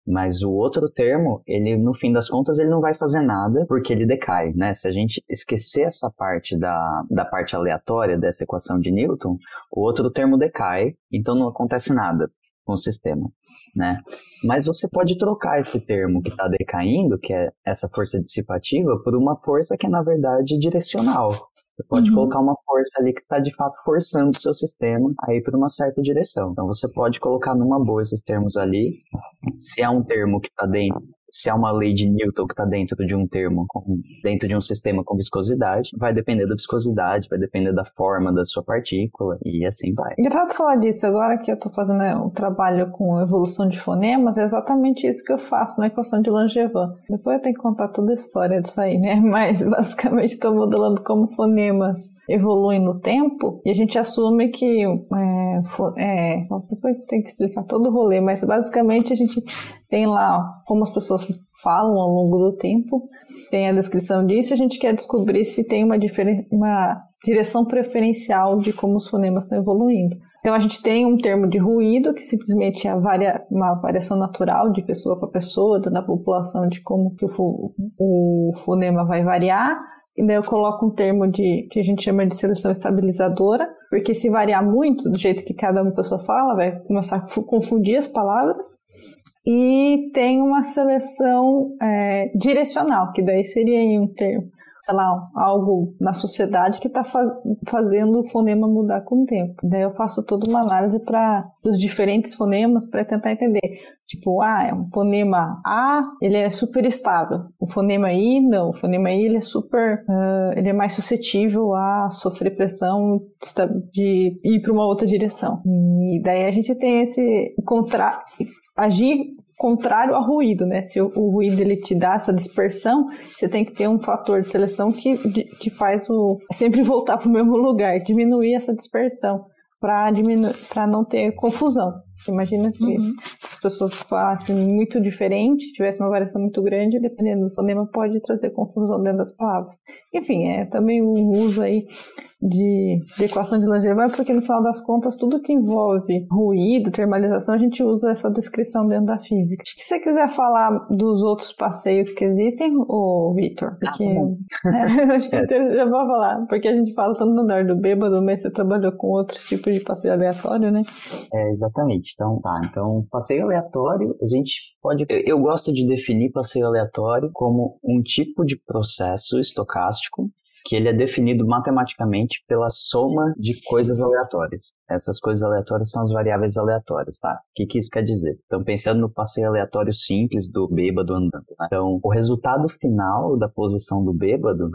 Mas o outro termo, ele no fim das contas, ele não vai fazer nada porque ele decai, né? Se a gente esquecer essa parte da, da parte aleatória dessa equação de Newton, o outro termo decai, então não acontece nada com o sistema, né? Mas você pode trocar esse termo que está decaindo, que é essa força dissipativa, por uma força que é na verdade direcional. Você pode uhum. colocar uma força ali que está de fato forçando o seu sistema a ir para uma certa direção. Então você pode colocar numa boa esses termos ali. Se é um termo que está dentro se há uma lei de Newton que está dentro de um termo, dentro de um sistema com viscosidade, vai depender da viscosidade, vai depender da forma da sua partícula e assim vai. Engraçado falar disso, agora que eu estou fazendo um trabalho com evolução de fonemas, é exatamente isso que eu faço na equação de Langevin. Depois eu tenho que contar toda a história disso aí, né? Mas basicamente estou modelando como fonemas evoluem no tempo e a gente assume que é, é, depois tem que explicar todo o rolê, mas basicamente a gente tem lá como as pessoas falam ao longo do tempo, tem a descrição disso, a gente quer descobrir se tem uma, uma direção preferencial de como os fonemas estão evoluindo. Então a gente tem um termo de ruído, que simplesmente é varia, uma variação natural de pessoa para pessoa, da população, de como que o, o fonema vai variar. E daí eu coloco um termo de que a gente chama de seleção estabilizadora, porque se variar muito do jeito que cada uma pessoa fala, vai começar a confundir as palavras. E tem uma seleção é, direcional, que daí seria um termo sei lá, algo na sociedade que está faz, fazendo o fonema mudar com o tempo. Daí eu faço toda uma análise para os diferentes fonemas para tentar entender. Tipo, ah, é um fonema A, ele é super estável. O fonema I, não. O fonema I, ele é super, uh, ele é mais suscetível a sofrer pressão de ir para uma outra direção. E daí a gente tem esse contra agir contrário ao ruído, né? Se o, ruído ele te dá essa dispersão, você tem que ter um fator de seleção que, que faz o sempre voltar para o mesmo lugar, diminuir essa dispersão para não ter confusão. Imagina se uhum. As pessoas falassem muito diferente, tivesse uma variação muito grande, dependendo do fonema, pode trazer confusão dentro das palavras. Enfim, é também um uso aí de, de equação de Langevin, porque no final das contas, tudo que envolve ruído, termalização, a gente usa essa descrição dentro da física. Se você quiser falar dos outros passeios que existem, ô Vitor, porque ah, acho que é. já vou falar, porque a gente fala tanto no andar do bêbado, mas você trabalhou com outros tipos de passeio aleatório, né? É, exatamente. Então, tá. Então, passeio aleatório, a gente pode. Eu gosto de definir passeio aleatório como um tipo de processo estocástico que ele é definido matematicamente pela soma de coisas aleatórias. Essas coisas aleatórias são as variáveis aleatórias, tá? O que, que isso quer dizer? Então, pensando no passeio aleatório simples do bêbado andando. Né? Então, o resultado final da posição do bêbado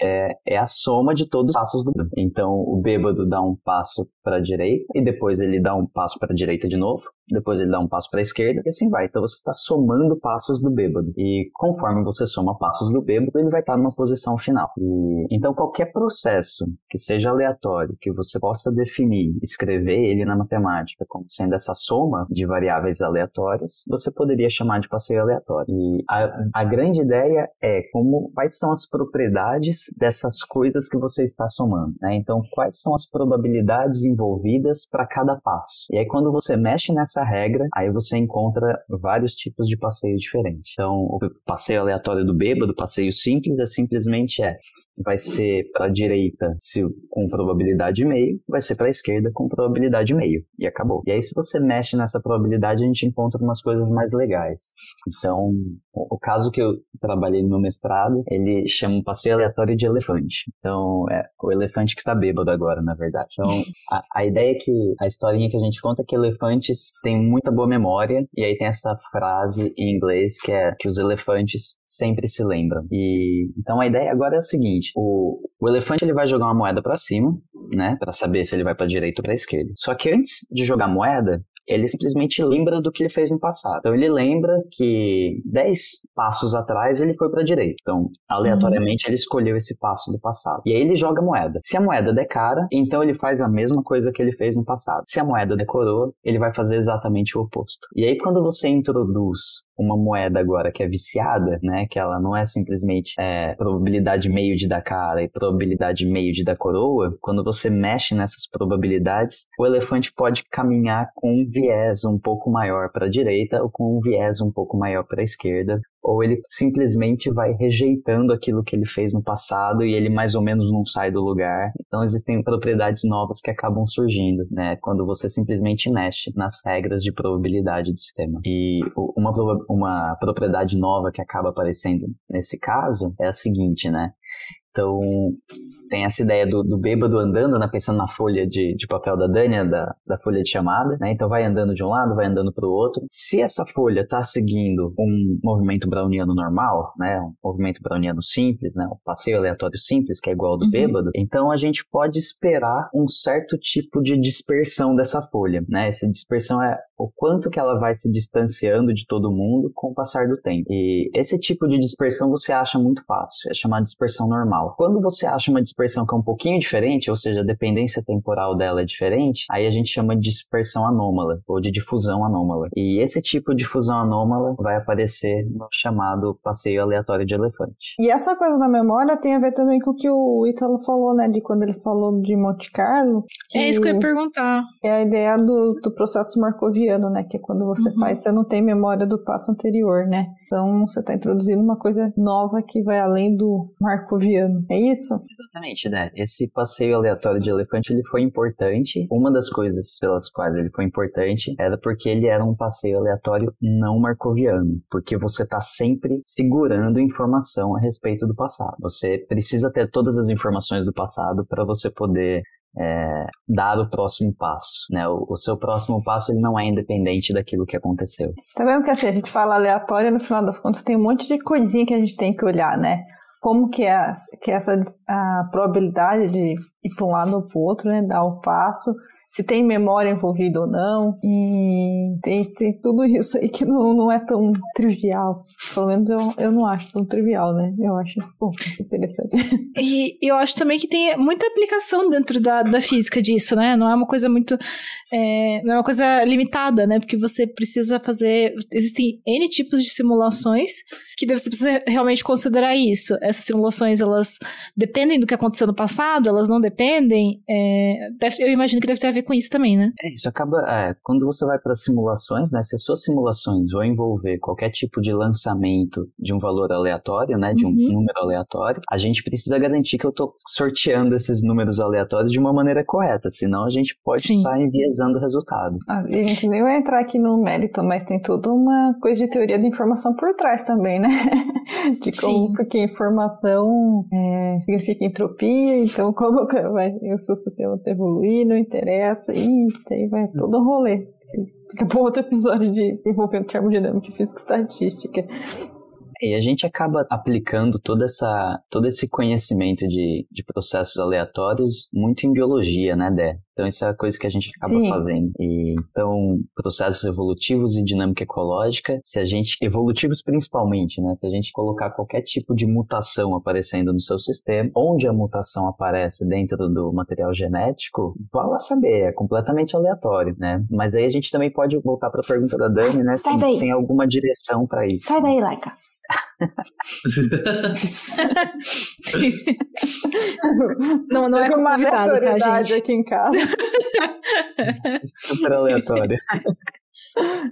é, é a soma de todos os passos do bêbado. Então, o bêbado dá um passo para a direita e depois ele dá um passo para a direita de novo. Depois ele dá um passo para a esquerda e assim vai. Então você está somando passos do bêbado. E conforme você soma passos do bêbado, ele vai estar numa posição final. E, então qualquer processo que seja aleatório, que você possa definir, escrever ele na matemática como sendo essa soma de variáveis aleatórias, você poderia chamar de passeio aleatório. E a, a grande ideia é como quais são as propriedades dessas coisas que você está somando. Né? Então quais são as probabilidades envolvidas para cada passo. E aí quando você mexe nessa regra, aí você encontra vários tipos de passeio diferentes. Então o passeio aleatório do bêbado, passeio simples, é simplesmente é vai ser para a direita se, com probabilidade meio, vai ser para a esquerda com probabilidade meio. E acabou. E aí, se você mexe nessa probabilidade, a gente encontra umas coisas mais legais. Então, o, o caso que eu trabalhei no meu mestrado, ele chama um passeio aleatório de elefante. Então, é o elefante que está bêbado agora, na verdade. Então, a, a ideia é que a historinha que a gente conta é que elefantes têm muita boa memória, e aí tem essa frase em inglês que é que os elefantes sempre se lembram. E então a ideia agora é a seguinte: seguinte: o, o elefante ele vai jogar uma moeda para cima, né, para saber se ele vai para direita ou para esquerda. Só que antes de jogar a moeda, ele simplesmente lembra do que ele fez no passado. Então ele lembra que 10 passos atrás ele foi para a direita. Então, aleatoriamente uhum. ele escolheu esse passo do passado. E aí ele joga a moeda. Se a moeda der cara, então ele faz a mesma coisa que ele fez no passado. Se a moeda decorou, ele vai fazer exatamente o oposto. E aí quando você introduz uma moeda agora que é viciada, né? Que ela não é simplesmente é, probabilidade meio de dar cara e probabilidade meio de dar coroa. Quando você mexe nessas probabilidades, o elefante pode caminhar com um viés um pouco maior para a direita ou com um viés um pouco maior para a esquerda, ou ele simplesmente vai rejeitando aquilo que ele fez no passado e ele mais ou menos não sai do lugar. Então existem propriedades novas que acabam surgindo, né, quando você simplesmente mexe nas regras de probabilidade do sistema. E uma, uma propriedade nova que acaba aparecendo nesse caso é a seguinte, né? Então, tem essa ideia do, do bêbado andando, né, pensando na folha de, de papel da Dânia, da, da folha de chamada, né, então vai andando de um lado, vai andando para o outro. Se essa folha está seguindo um movimento browniano normal, né, um movimento browniano simples, né, um passeio aleatório simples, que é igual ao do uhum. bêbado, então a gente pode esperar um certo tipo de dispersão dessa folha, né, essa dispersão é o quanto que ela vai se distanciando de todo mundo com o passar do tempo. E esse tipo de dispersão você acha muito fácil, é chamada dispersão normal. Quando você acha uma dispersão que é um pouquinho diferente, ou seja, a dependência temporal dela é diferente, aí a gente chama de dispersão anômala ou de difusão anômala. E esse tipo de difusão anômala vai aparecer no chamado passeio aleatório de elefante. E essa coisa da memória tem a ver também com o que o Ítalo falou, né, de quando ele falou de Monte Carlo. É isso que eu ia perguntar. É a ideia do, do processo marcoviano, né, que é quando você uhum. faz, você não tem memória do passo anterior, né? Então você está introduzindo uma coisa nova que vai além do marcoviano. É isso? Exatamente, né? Esse passeio aleatório de elefante ele foi importante. Uma das coisas pelas quais ele foi importante era porque ele era um passeio aleatório não marcoviano, porque você está sempre segurando informação a respeito do passado. Você precisa ter todas as informações do passado para você poder é, dar o próximo passo, né? O, o, seu próximo passo ele não é independente daquilo que aconteceu. Tá vendo que assim, a gente fala aleatório no final das contas tem um monte de coisinha que a gente tem que olhar, né? Como que é, que é essa a probabilidade de ir para um lado ou para o outro, né? Dar o passo se tem memória envolvida ou não. E tem, tem tudo isso aí que não, não é tão trivial. Pelo menos eu, eu não acho tão trivial, né? Eu acho interessante. E eu acho também que tem muita aplicação dentro da, da física disso, né? Não é uma coisa muito. É, não é uma coisa limitada, né? Porque você precisa fazer. Existem N tipos de simulações que você precisa realmente considerar isso. Essas simulações, elas dependem do que aconteceu no passado, elas não dependem. É, deve, eu imagino que deve ter a ver com isso também, né? É, isso acaba. É, quando você vai para simulações, né? Se as suas simulações vão envolver qualquer tipo de lançamento de um valor aleatório, né? De um uhum. número aleatório, a gente precisa garantir que eu estou sorteando esses números aleatórios de uma maneira correta, senão a gente pode Sim. estar enviesando o resultado. Ah, a gente nem vai entrar aqui no mérito, mas tem toda uma coisa de teoria da informação por trás também, né? de como, Sim. porque informação é, significa entropia, então como vai, o seu sistema está evoluindo, não interessa essa, eita, aí vai todo um rolê. Fica para outro episódio de envolvendo termodinâmica e física estatística. E a gente acaba aplicando toda essa, todo esse conhecimento de, de processos aleatórios muito em biologia, né, Dé? Então isso é a coisa que a gente acaba Sim. fazendo. E, então, processos evolutivos e dinâmica ecológica, se a gente, evolutivos principalmente, né? Se a gente colocar qualquer tipo de mutação aparecendo no seu sistema, onde a mutação aparece dentro do material genético, vá lá saber, é completamente aleatório, né? Mas aí a gente também pode voltar para a pergunta da Dani, né? Se tem alguma direção para isso. Sai daí, Laika. Não, não é uma aleatoriedade tá, gente? aqui em casa. Super aleatório.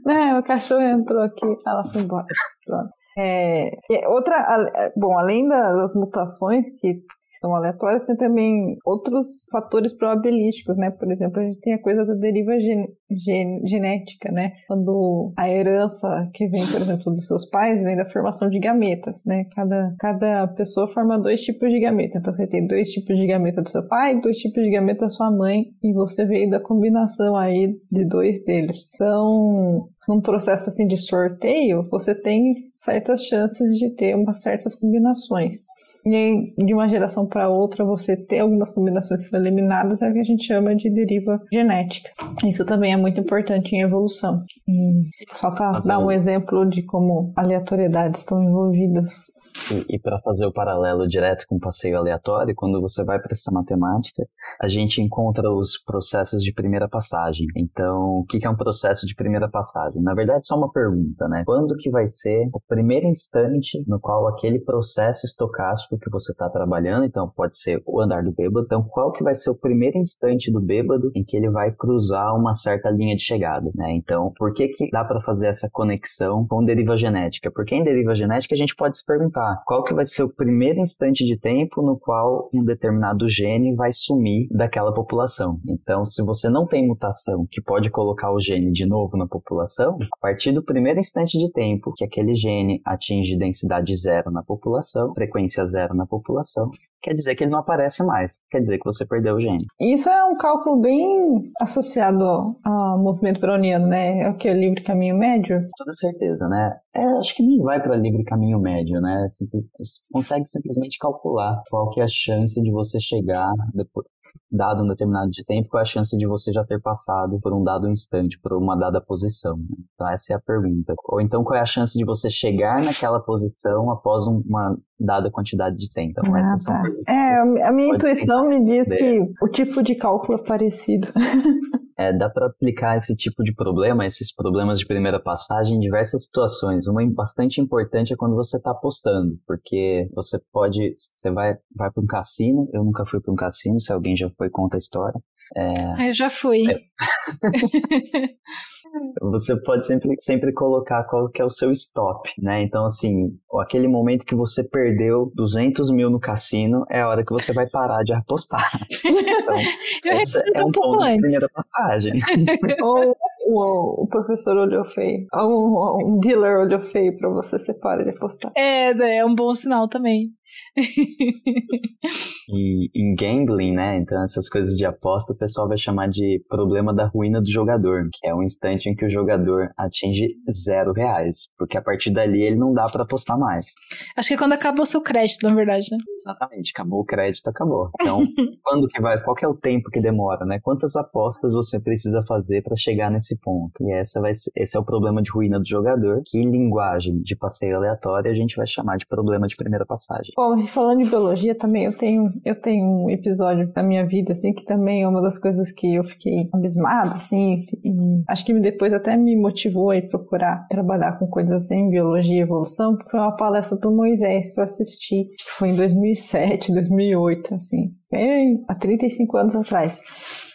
É, o cachorro entrou aqui, ela foi embora. Pronto. É, outra, bom, além das mutações que são aleatórias, tem também outros fatores probabilísticos, né? Por exemplo, a gente tem a coisa da deriva gen, gen, genética, né? Quando a herança que vem, por exemplo, dos seus pais vem da formação de gametas, né? Cada, cada pessoa forma dois tipos de gameta. Então você tem dois tipos de gameta do seu pai, dois tipos de gameta da sua mãe, e você veio da combinação aí de dois deles. Então, num processo assim de sorteio, você tem certas chances de ter umas certas combinações. E de uma geração para outra você ter algumas combinações que são eliminadas é o que a gente chama de deriva genética. Isso também é muito importante em evolução. E só para dar um exemplo de como aleatoriedades estão envolvidas e, e para fazer o paralelo direto com o passeio aleatório, quando você vai para essa matemática, a gente encontra os processos de primeira passagem. Então, o que é um processo de primeira passagem? Na verdade, só uma pergunta, né? Quando que vai ser o primeiro instante no qual aquele processo estocástico que você está trabalhando, então pode ser o andar do bêbado, então qual que vai ser o primeiro instante do bêbado em que ele vai cruzar uma certa linha de chegada, né? Então, por que que dá para fazer essa conexão com deriva genética? Porque em deriva genética a gente pode se perguntar, qual que vai ser o primeiro instante de tempo no qual um determinado gene vai sumir daquela população. Então, se você não tem mutação que pode colocar o gene de novo na população, a partir do primeiro instante de tempo que aquele gene atinge densidade zero na população, frequência zero na população, quer dizer que ele não aparece mais. Quer dizer que você perdeu o gene. Isso é um cálculo bem associado ao movimento browniano, né? É o que? Livre caminho médio? Toda certeza, né? É, acho que nem vai para livre caminho médio, né? Simples, consegue simplesmente calcular qual que é a chance de você chegar depois, dado um determinado de tempo, qual é a chance de você já ter passado por um dado instante, por uma dada posição? Né? Então, essa é a pergunta. Ou então, qual é a chance de você chegar naquela posição após uma dada quantidade de tempo? Então, ah, essas tá. são É, a minha intuição me diz que o tipo de cálculo é parecido. é, dá para aplicar esse tipo de problema, esses problemas de primeira passagem em diversas situações. Uma bastante importante é quando você está apostando, porque você pode, você vai, vai para um cassino, eu nunca fui para um cassino, se alguém já foi, conta a história. É, ah, eu já fui. É. você pode sempre, sempre colocar qual que é o seu stop, né? Então, assim, aquele momento que você perdeu 200 mil no cassino é a hora que você vai parar de apostar. Então, Eu essa é um, um ponto antes. de primeira passagem. Ou o, o, professor olhou feio. Um, um dealer olhou feio pra você, você para de apostar. É, é um bom sinal também e em gambling, né? Então essas coisas de aposta o pessoal vai chamar de problema da ruína do jogador, que é o instante em que o jogador atinge zero reais, porque a partir dali ele não dá para apostar mais. Acho que é quando acaba o seu crédito, na verdade, né? Exatamente, acabou o crédito, acabou. Então, quando que vai? Qual que é o tempo que demora, né? Quantas apostas você precisa fazer para chegar nesse ponto? E essa vai ser, esse é o problema de ruína do jogador, que em linguagem de passeio aleatório a gente vai chamar de problema de primeira passagem. Bom, falando de biologia também, eu tenho, eu tenho um episódio da minha vida, assim, que também é uma das coisas que eu fiquei abismada, assim, e acho que depois até me motivou a procurar trabalhar com coisas em biologia e evolução, foi uma palestra do Moisés para assistir, que foi em 2007, 2008, assim, há 35 anos atrás.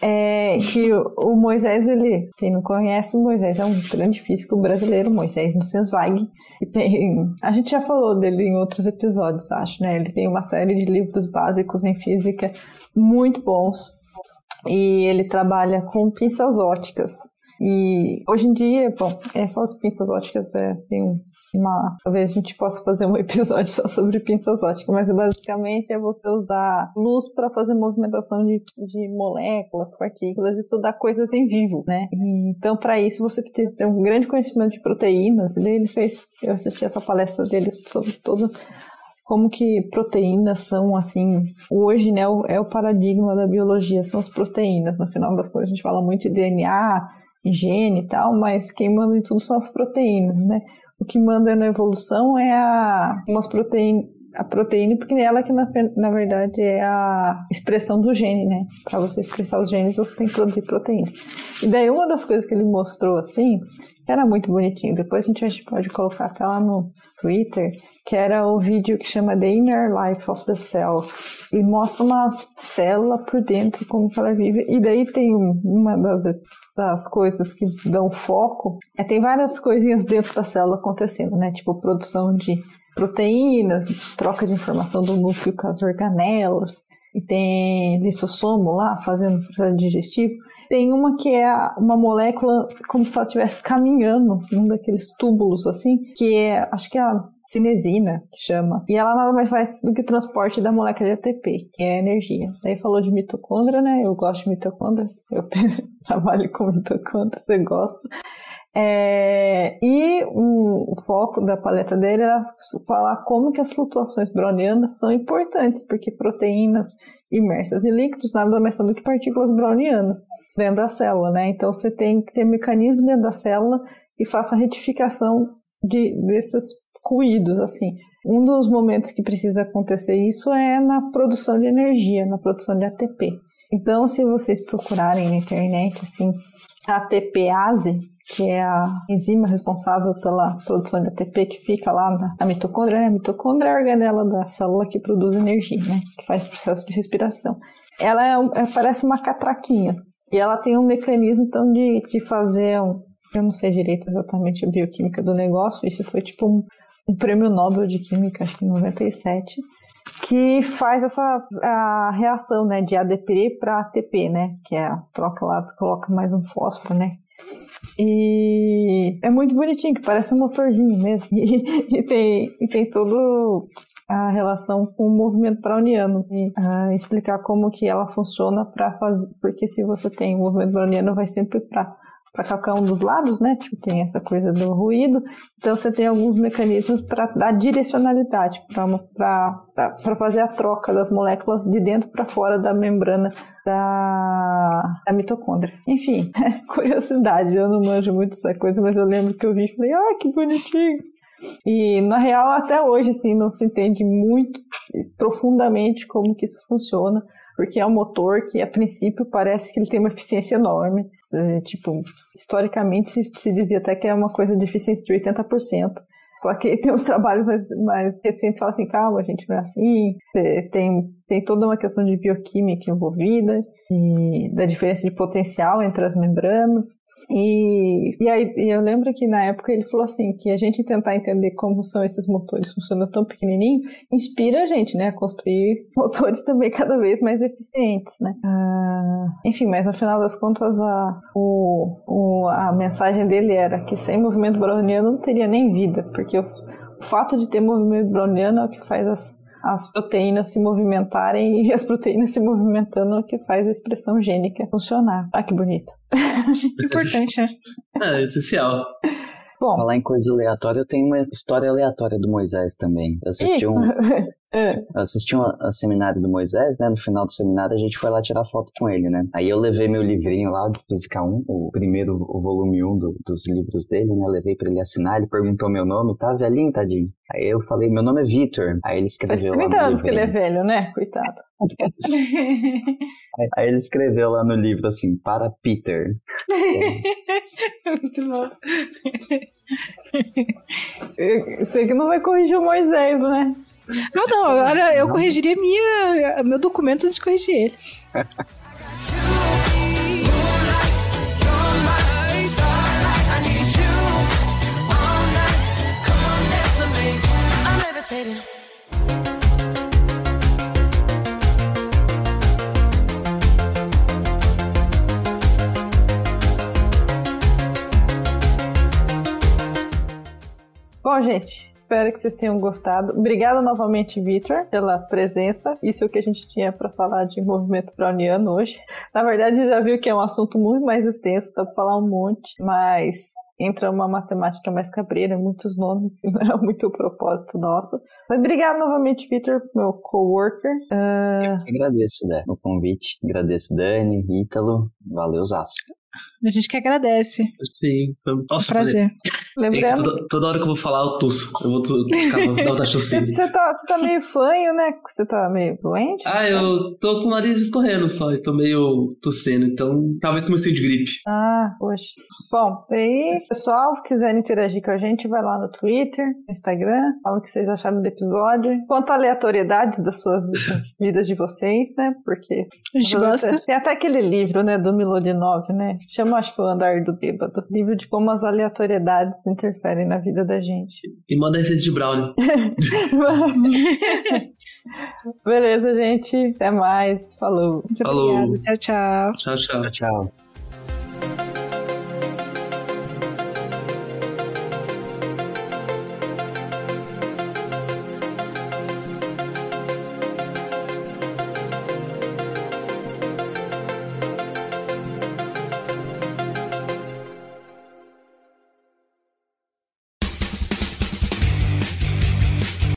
É, que o, o, Moisés, ele, quem não conhece, o Moisés é um grande físico brasileiro, Moisés Nussensweig, e tem, a gente já falou dele em outros episódios, acho, né? Ele tem uma série de livros básicos em física muito bons, e ele trabalha com pinças óticas. E hoje em dia, bom, essas pinças óticas é, tem uma. Talvez a gente possa fazer um episódio só sobre pinças óticas, mas basicamente é você usar luz para fazer movimentação de, de moléculas, partículas, estudar coisas em vivo, né? E, então, para isso, você precisa ter um grande conhecimento de proteínas. E daí ele fez. Eu assisti essa palestra dele sobre todo como que proteínas são assim hoje né é o paradigma da biologia são as proteínas no final das coisas a gente fala muito de DNA gene e tal mas quem manda em tudo são as proteínas né? O que manda na evolução é a umas proteínas a proteína, porque é ela que na, na verdade é a expressão do gene, né? Para você expressar os genes, você tem que produzir proteína. E daí uma das coisas que ele mostrou assim, era muito bonitinho. Depois a gente, a gente pode colocar até lá no Twitter, que era o vídeo que chama The Inner Life of the Cell. E mostra uma célula por dentro, como que ela vive. E daí tem uma das, das coisas que dão foco. É, tem várias coisinhas dentro da célula acontecendo, né? Tipo produção de proteínas, troca de informação do núcleo com as organelas, e tem lisossomo lá fazendo processo digestivo. Tem uma que é uma molécula como se ela estivesse caminhando num daqueles túbulos assim, que é, acho que é a cinesina, que chama. E ela nada mais faz do que transporte da molécula de ATP, que é energia. Daí falou de mitocôndria, né? Eu gosto de mitocôndrias, eu trabalho com mitocôndrias, eu gosto. É, e o, foco da palestra dele era falar como que as flutuações brownianas são importantes, porque proteínas imersas em líquidos nada mais são do que partículas brownianas dentro da célula, né? Então você tem que ter mecanismo dentro da célula que faça a retificação de, desses ruídos, assim. Um dos momentos que precisa acontecer isso é na produção de energia, na produção de ATP. Então, se vocês procurarem na internet, assim, ATPase, que é a enzima responsável pela produção de ATP que fica lá na, mitocôndria. Né? A mitocôndria é a organela da célula que produz energia, né? que faz o processo de respiração. Ela é, é, parece uma catraquinha e ela tem um mecanismo então de, de fazer um, eu não sei direito exatamente a bioquímica do negócio, isso foi tipo um, um prêmio Nobel de Química, acho que em 97, que faz essa a reação né, de ADP para ATP, né, que é a troca lá, coloca mais um fósforo, né, e é muito bonitinho, que parece um motorzinho mesmo. E, e tem, e tem todo a relação com o movimento browniano e uh, explicar como que ela funciona para fazer, porque se você tem o movimento browniano vai sempre para para qualquer um dos lados, né? Tipo, tem essa coisa do ruído. Então você tem alguns mecanismos para dar direcionalidade, para fazer a troca das moléculas de dentro para fora da membrana da, da mitocôndria. Enfim, curiosidade, eu não manjo muito essa coisa, mas eu lembro que eu vi e falei, ah, que bonitinho. E na real, até hoje, assim, não se entende muito profundamente como que isso funciona porque é um motor que, a princípio, parece que ele tem uma eficiência enorme. É, tipo, historicamente se, dizia até que é uma coisa de eficiência de 80%. Só que tem uns trabalhos mais, mais recentes que falam assim, calma, a gente, não é assim. É, tem, tem toda uma questão de bioquímica envolvida, e da diferença de potencial entre as membranas. E, e aí e eu lembro que na época ele falou assim, que a gente tentar entender como são esses motores funcionando tão pequenininho, inspira a gente, né, a construir motores também cada vez mais eficientes, né. Ah, enfim, mas no final das contas a, o, o, a mensagem dele era que sem movimento browniano não teria nem vida, porque o, o fato de ter movimento browniano é o que faz as as proteínas se movimentarem e as proteínas se movimentando é o que faz a expressão gênica funcionar. Ah, que bonito. Importante, né? É, essencial. Bom, falar em coisa aleatória, eu tenho uma história aleatória do Moisés também. Eu assisti um, é. assisti um, um, seminário do Moisés, né? No final do seminário a gente foi lá tirar foto com ele, né? Aí eu levei meu livrinho lá do Física 1, o primeiro, o volume 1 do, dos livros dele, né? Levei pra ele assinar, ele perguntou meu nome, tá velhinho, tadinho? Aí eu falei, meu nome é Vitor. Aí ele escreveu Faz 30 lá no anos que ele é velho, né? Coitado. Aí ele escreveu lá no livro assim, para Peter. Muito bom. Você que não vai corrigir o Moisés, né? Não, não, agora eu corrigiria minha, meu documento antes de corrigir ele. Bom, gente, espero que vocês tenham gostado. Obrigada novamente, Victor, pela presença. Isso é o que a gente tinha para falar de movimento browniano hoje. Na verdade, já viu que é um assunto muito mais extenso, dá para falar um monte, mas entra uma matemática mais cabreira, muitos nomes, não é muito o propósito nosso. Mas obrigado novamente, Peter, meu coworker. Uh... Eu agradeço, né, o convite. Agradeço, Dani, Ítalo. Valeu, Zaço. A gente que agradece. Sim, foi Nossa, um prazer. Lembrando... Toda, toda, hora que eu vou falar, eu tuço. Eu vou ficar da você, tá, você tá meio fanho, né? Você tá meio doente? Ah, eu tô com o nariz escorrendo só. E tô meio tossendo. Então, talvez comecei de gripe. Ah, poxa. Bom, aí, pessoal, se quiserem interagir com a gente, vai lá no Twitter, no Instagram, fala o que vocês acharam do episódio. Quanto a aleatoriedades das suas vidas de vocês, né? Porque. A gente gosta. Tem até aquele livro, né, do Milodinov, né? Chama, acho que o Andar do Bêbado. Livro de como as aleatoriedades interferem na vida da gente. E manda receita de brownie. Beleza, gente. Até mais. Falou. Muito Falou. Obrigada. Tchau, tchau. Tchau, tchau. Tchau.